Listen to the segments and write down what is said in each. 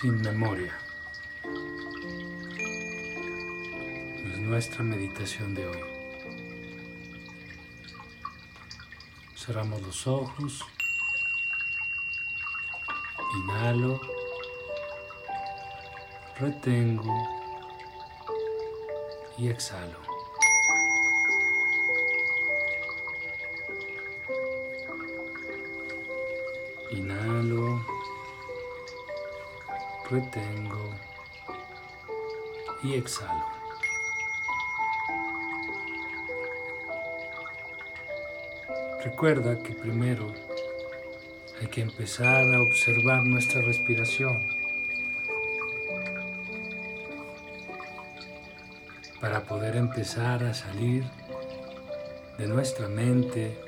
sin memoria. Es nuestra meditación de hoy. Cerramos los ojos. Inhalo. Retengo. Y exhalo. Retengo y exhalo. Recuerda que primero hay que empezar a observar nuestra respiración para poder empezar a salir de nuestra mente,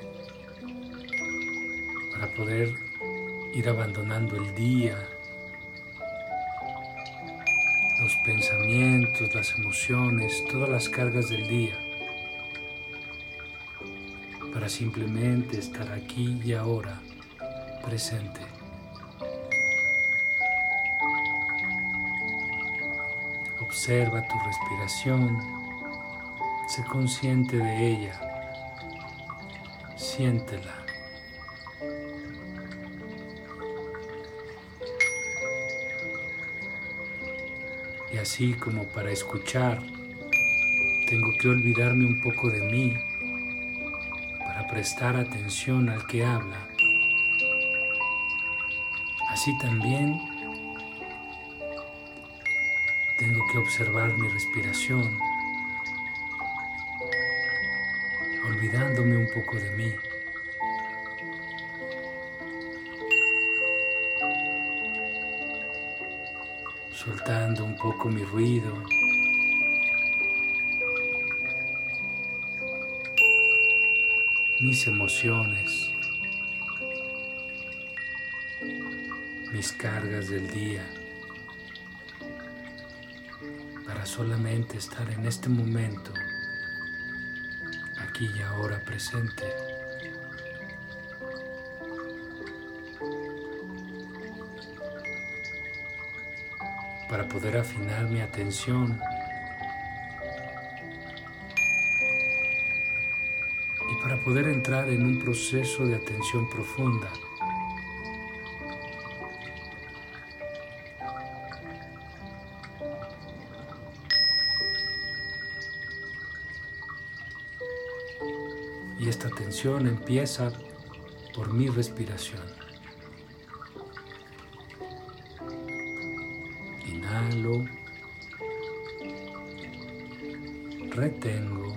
para poder ir abandonando el día, los pensamientos, las emociones, todas las cargas del día, para simplemente estar aquí y ahora presente. Observa tu respiración, sé consciente de ella, siéntela. Así como para escuchar, tengo que olvidarme un poco de mí para prestar atención al que habla. Así también tengo que observar mi respiración, olvidándome un poco de mí. Soltando un poco mi ruido. mis emociones, mis cargas del día, para solamente estar en este momento, aquí y ahora presente. Para poder afinar mi atención y para poder entrar en un proceso de atención profunda. Y esta atención empieza por mi respiración. Retengo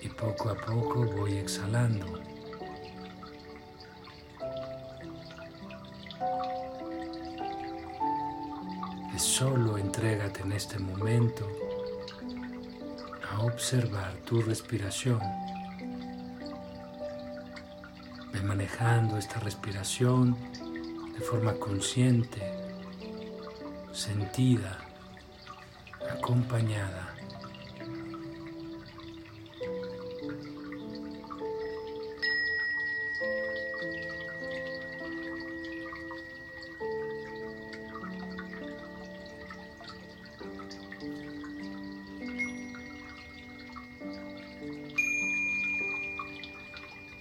y poco a poco voy exhalando. Solo entrégate en este momento a observar tu respiración. Ve manejando esta respiración de forma consciente, sentida, acompañada.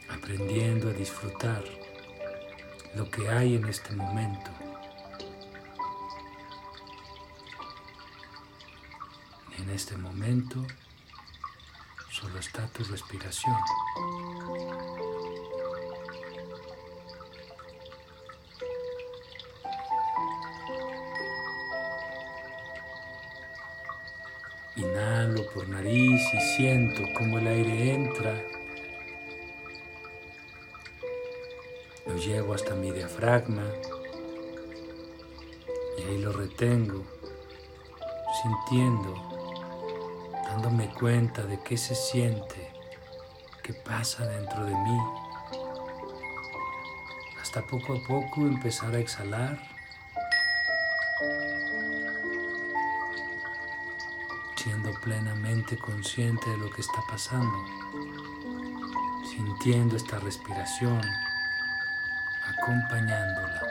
aprendiendo a disfrutar lo que hay en este momento. Este momento solo está tu respiración. Inhalo por nariz y siento como el aire entra Lo llevo hasta mi diafragma y ahí lo retengo, sintiendo, dándome cuenta de qué se siente, qué pasa dentro de mí. Hasta poco a poco empezar a exhalar, siendo plenamente consciente de lo que está pasando, sintiendo esta respiración acompañándola.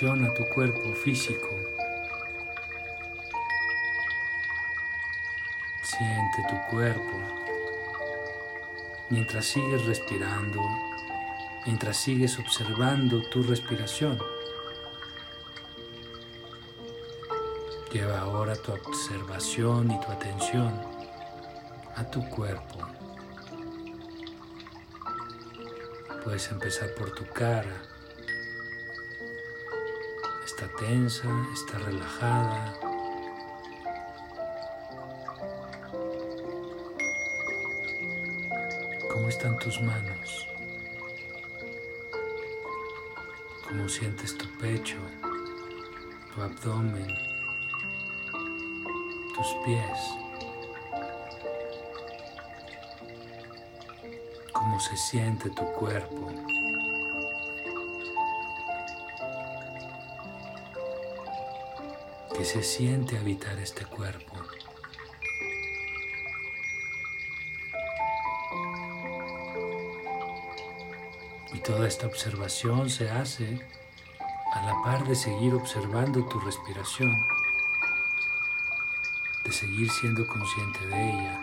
Atención a tu cuerpo físico. Siente tu cuerpo mientras sigues respirando, mientras sigues observando tu respiración. Lleva ahora tu observación y tu atención a tu cuerpo. Puedes empezar por tu cara. Está tensa, está relajada. ¿Cómo están tus manos? ¿Cómo sientes tu pecho, tu abdomen? tus pies, cómo se siente tu cuerpo. ¿Qué se siente habitar este cuerpo? Y toda esta observación se hace a la par de seguir observando tu respiración de seguir siendo consciente de ella.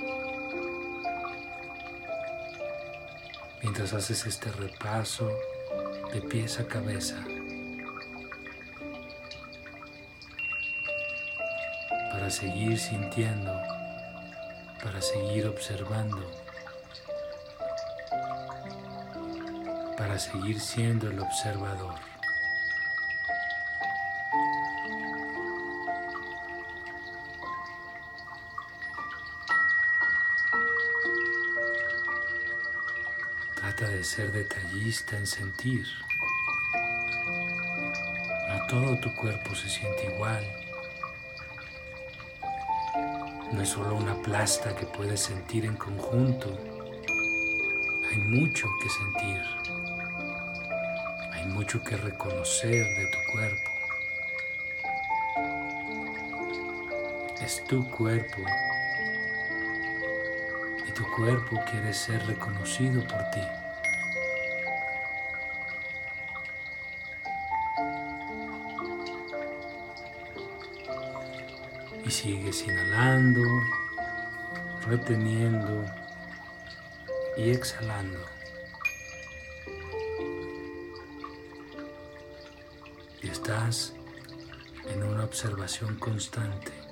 Mientras haces este repaso de pies a cabeza. Para seguir sintiendo, para seguir observando, para seguir siendo el observador. de ser detallista en sentir. No todo tu cuerpo se siente igual. No es solo una plasta que puedes sentir en conjunto. Hay mucho que sentir. Hay mucho que reconocer de tu cuerpo. Es tu cuerpo y tu cuerpo quiere ser reconocido por ti. Y sigues inhalando, reteniendo y exhalando. Y estás en una observación constante.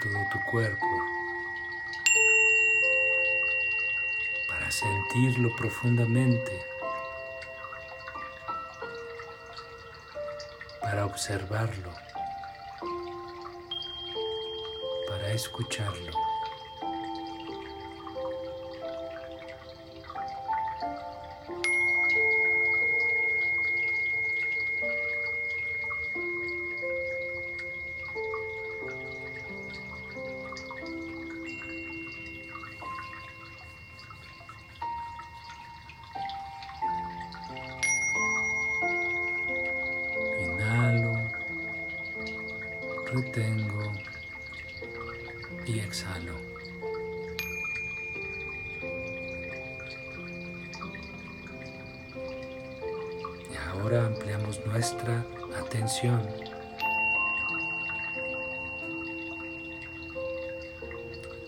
Todo tu cuerpo, para sentirlo profundamente. para observarlo, para escucharlo.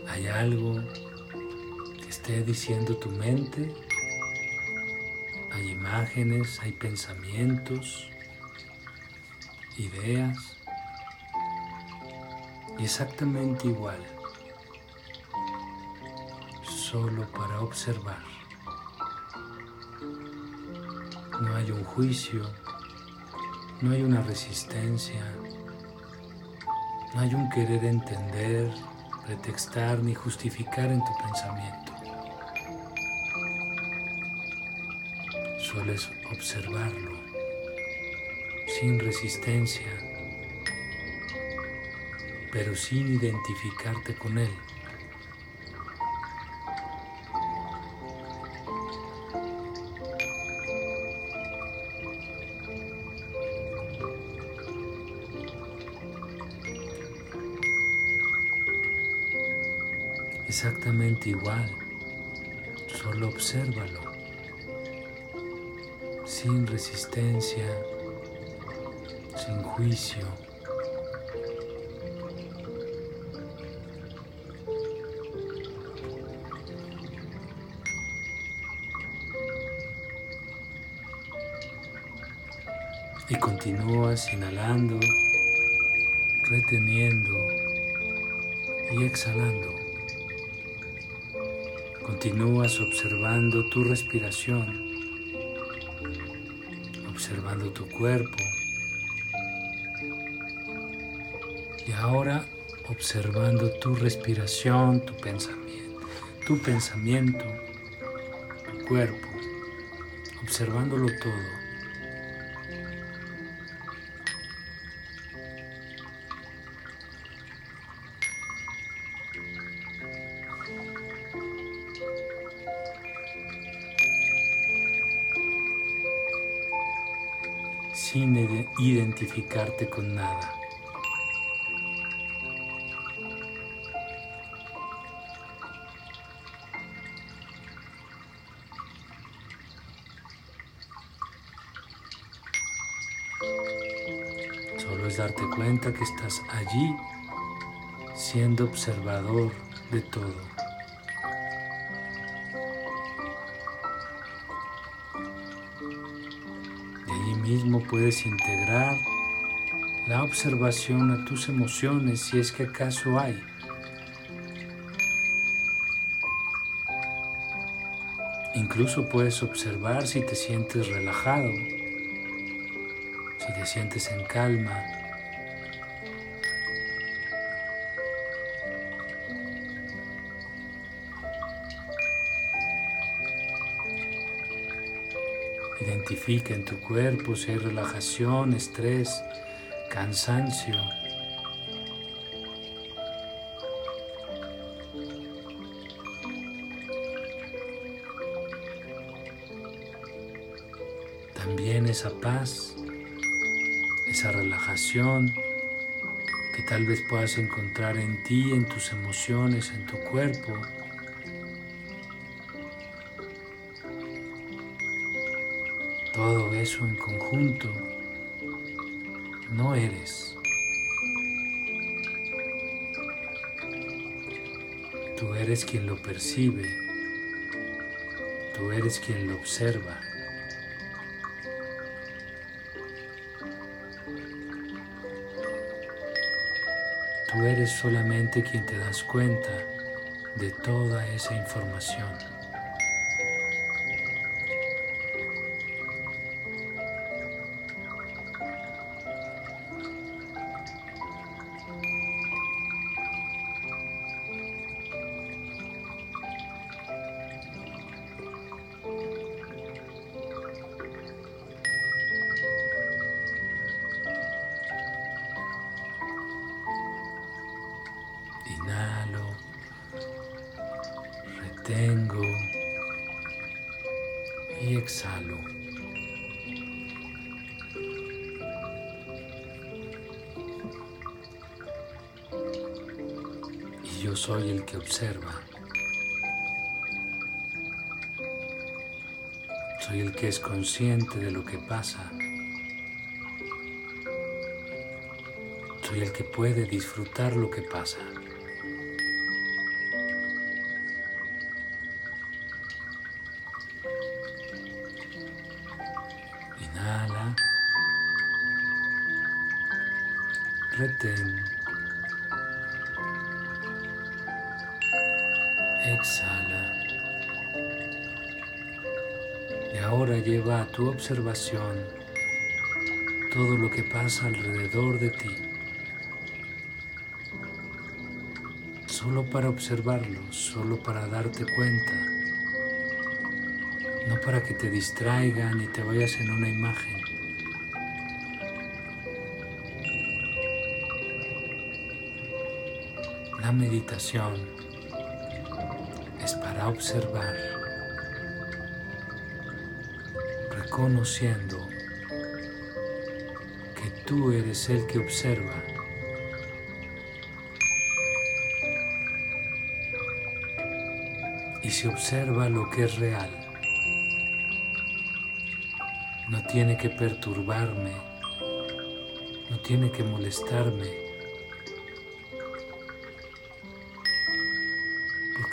¿Hay algo que esté diciendo tu mente? Hay imágenes, hay pensamientos, ideas y exactamente igual. solo para observar. No hay un juicio, no hay una resistencia, no hay un querer entender, pretextar ni justificar en tu pensamiento. Solo es observarlo sin resistencia, pero sin identificarte con él. Exactamente igual, solo obsérvalo, sin resistencia, sin juicio. Y continúas inhalando, reteniendo y exhalando. Continúas observando tu respiración, observando tu cuerpo. Y ahora observando tu respiración, tu pensamiento, tu pensamiento, tu cuerpo, observándolo todo. Sin identificarte con nada. Solo es darte cuenta que estás allí siendo observador de todo. Puedes integrar la observación a tus emociones si es que acaso hay. Incluso puedes observar si te sientes relajado, si te sientes en calma, Identifica en tu cuerpo si hay relajación, estrés, cansancio. También esa paz, esa relajación que tal vez puedas encontrar en ti, en tus emociones, en tu cuerpo. Todo eso en conjunto no eres. Tú eres quien lo percibe. Tú eres quien lo observa. Tú eres solamente quien te das cuenta de toda esa información. Consciente de lo que pasa. Soy el que puede disfrutar lo que pasa. Observación todo lo que pasa alrededor de ti. Solo para observarlo, solo para darte cuenta, no para que te distraigan y te vayas en una imagen. La meditación es para observar, reconociendo que tú eres el que observa. Y se observa lo que es real. No tiene que perturbarme, no tiene que molestarme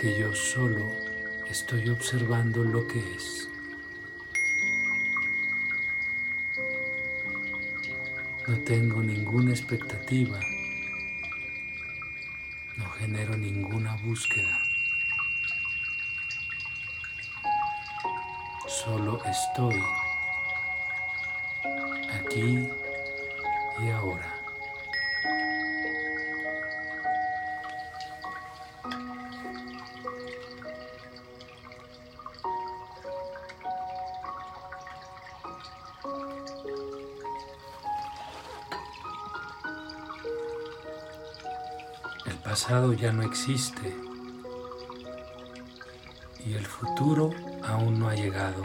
que yo solo estoy observando lo que es. No tengo ninguna expectativa, no genero ninguna búsqueda. Solo estoy aquí y ahora. Pasado ya no existe y el futuro aún no ha llegado.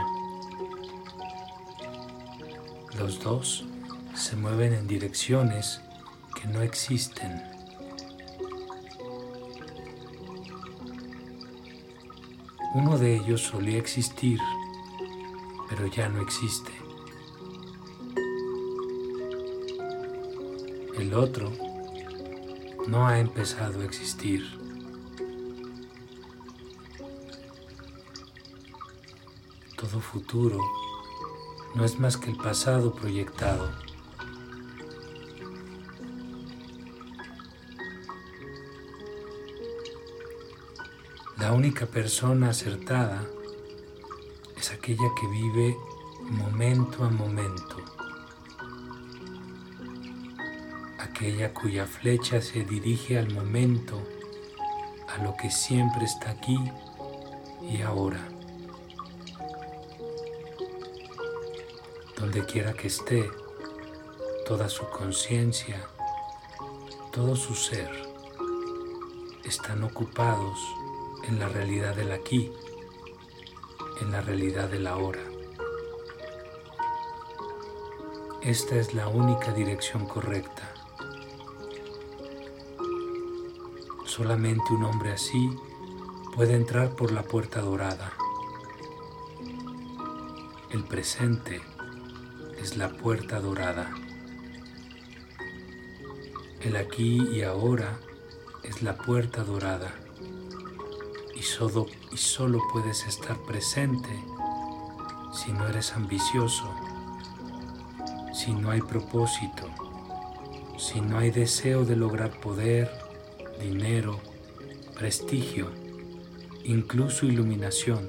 Los dos se mueven en direcciones que no existen. Uno de ellos solía existir, pero ya no existe. El otro no ha empezado a existir. Todo futuro no es más que el pasado proyectado. La única persona acertada es aquella que vive momento a momento. Aquella cuya flecha se dirige al momento, a lo que siempre está aquí y ahora. Donde quiera que esté, toda su conciencia, todo su ser, están ocupados en la realidad del aquí, en la realidad del ahora. Esta es la única dirección correcta. Solamente un hombre así puede entrar por la puerta dorada. El presente es la puerta dorada. El aquí y ahora es la puerta dorada. Y solo, y solo puedes estar presente si no eres ambicioso, si no hay propósito, si no hay deseo de lograr poder, dinero, prestigio, incluso iluminación,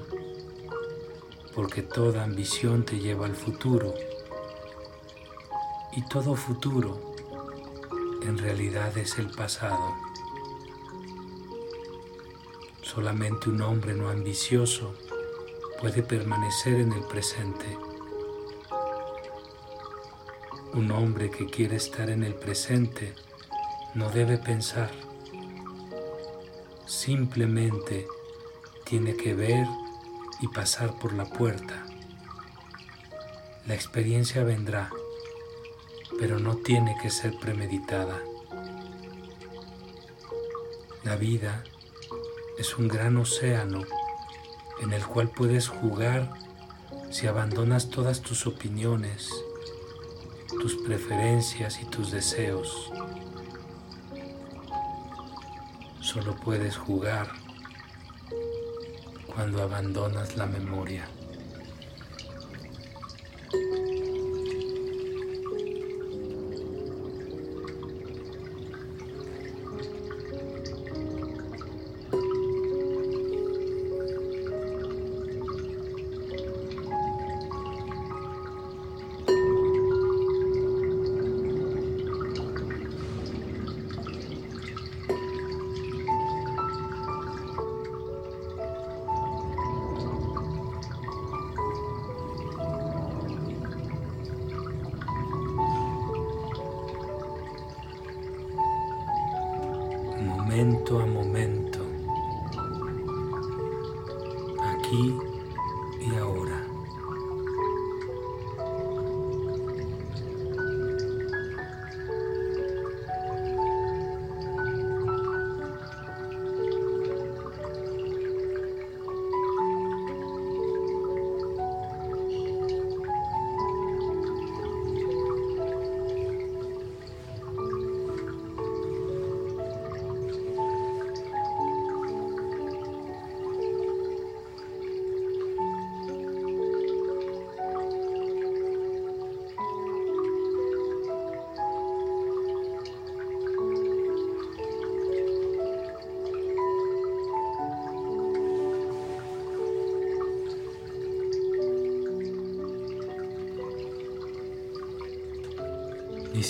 porque toda ambición te lleva al futuro y todo futuro en realidad es el pasado. Solamente un hombre no ambicioso puede permanecer en el presente. Un hombre que quiere estar en el presente no debe pensar Simplemente tiene que ver y pasar por la puerta. La experiencia vendrá, pero no tiene que ser premeditada. La vida es un gran océano en el cual puedes jugar si abandonas todas tus opiniones, tus preferencias y tus deseos. Solo puedes jugar cuando abandonas la memoria.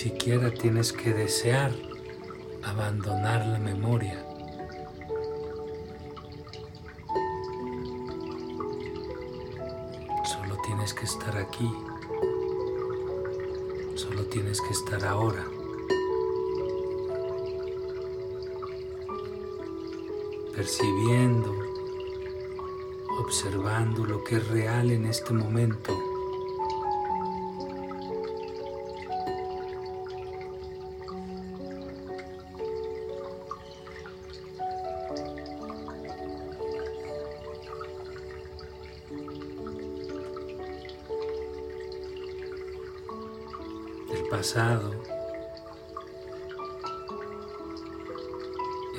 Siquiera tienes que desear abandonar la memoria. Solo tienes que estar aquí. Solo tienes que estar ahora. Percibiendo, observando lo que es real en este momento. Pasado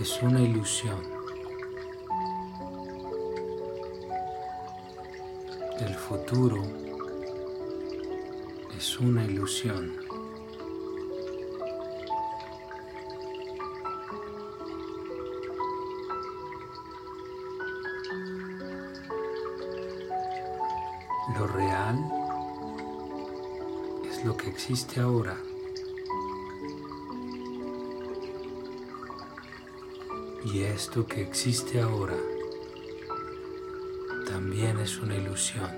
es una ilusión. El futuro es una ilusión. Lo real lo que existe ahora. Y esto que existe ahora también es una ilusión.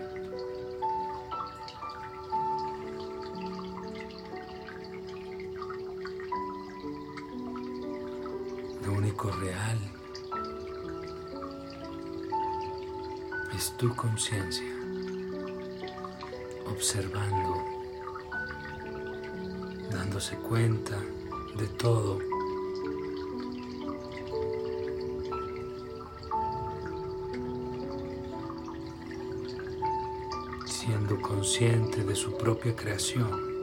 Lo único real es tu conciencia observando dándose cuenta de todo. siendo consciente de su propia creación.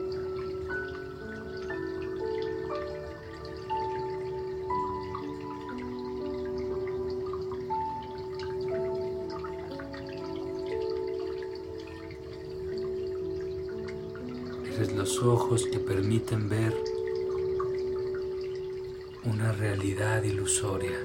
Los ojos que permiten ver una realidad ilusoria.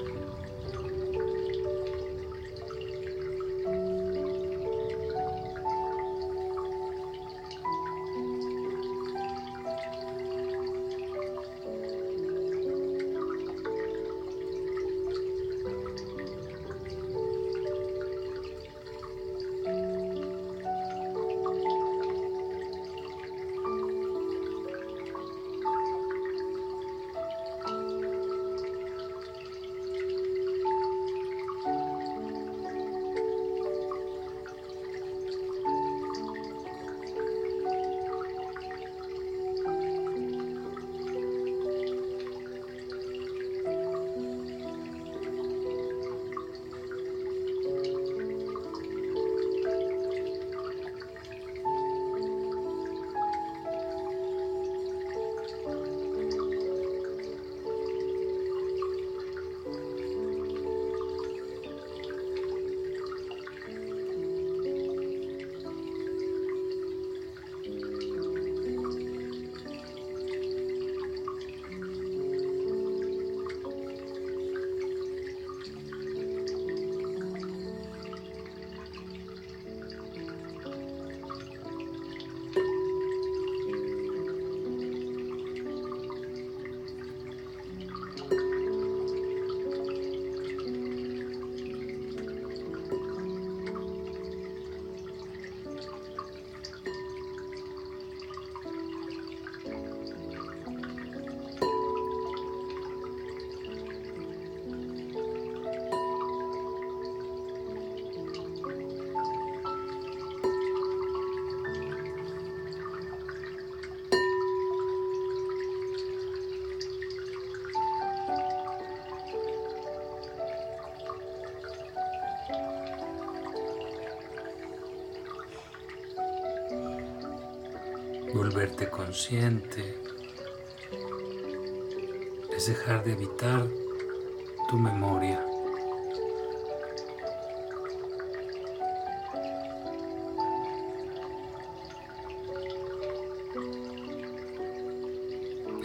Volverte consciente, es dejar de evitar tu memoria.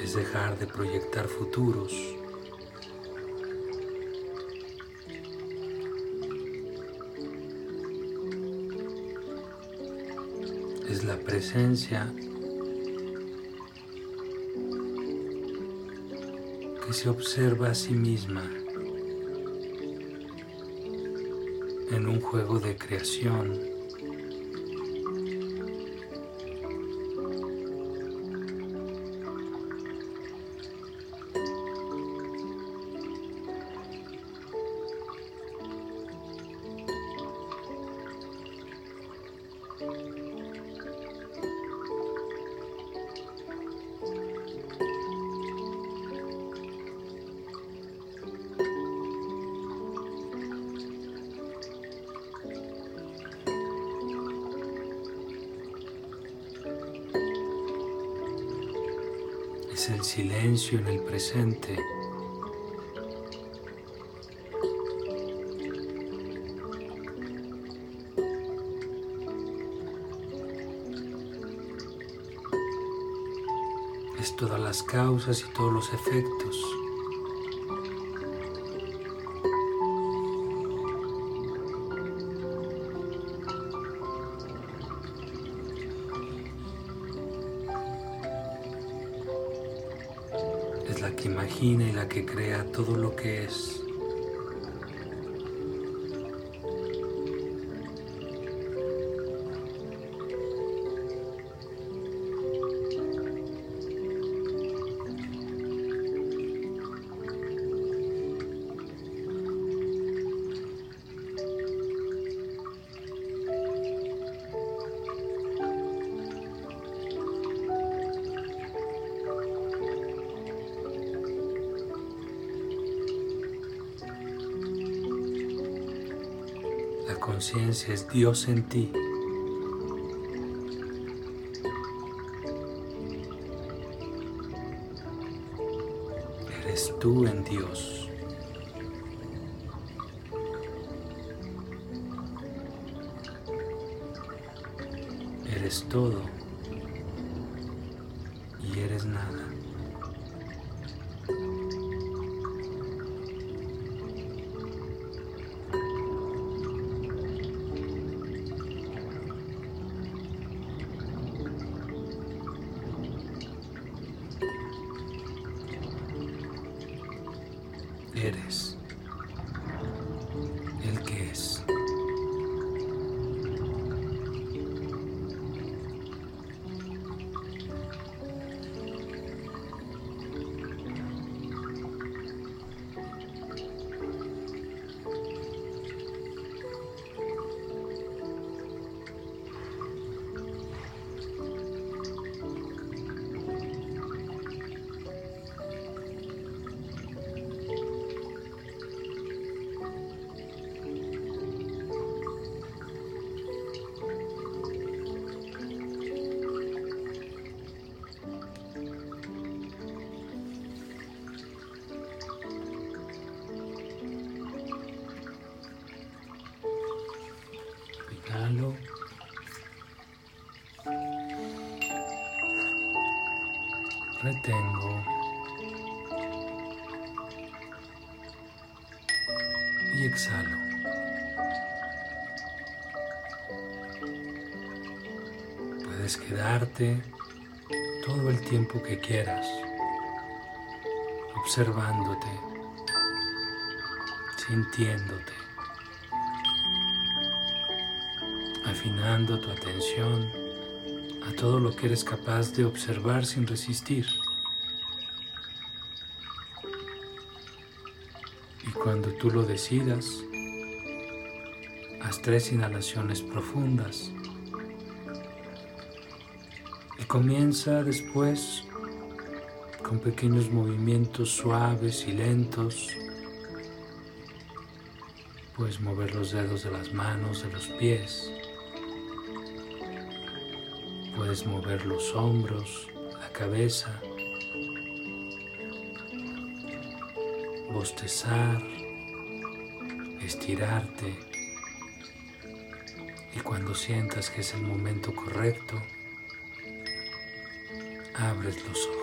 Es dejar de proyectar futuros. Es la presencia que se observa a sí misma en un juego de creación. En el presente. Es todas las causas y todos los efectos. Imagina y la que crea todo lo que es. Es Dios en ti. Eres tú en Dios. Eres todo retengo y exhalo. Puedes quedarte todo el tiempo que quieras, observándote, sintiéndote, afinando tu atención a todo lo que eres capaz de observar sin resistir. Y cuando tú lo decidas, haz tres inhalaciones profundas. Y comienza después con pequeños movimientos suaves y lentos. Puedes mover los dedos de las manos, de los pies Puedes mover los hombros, la cabeza, bostezar, estirarte y cuando sientas que es el momento correcto, abres los ojos.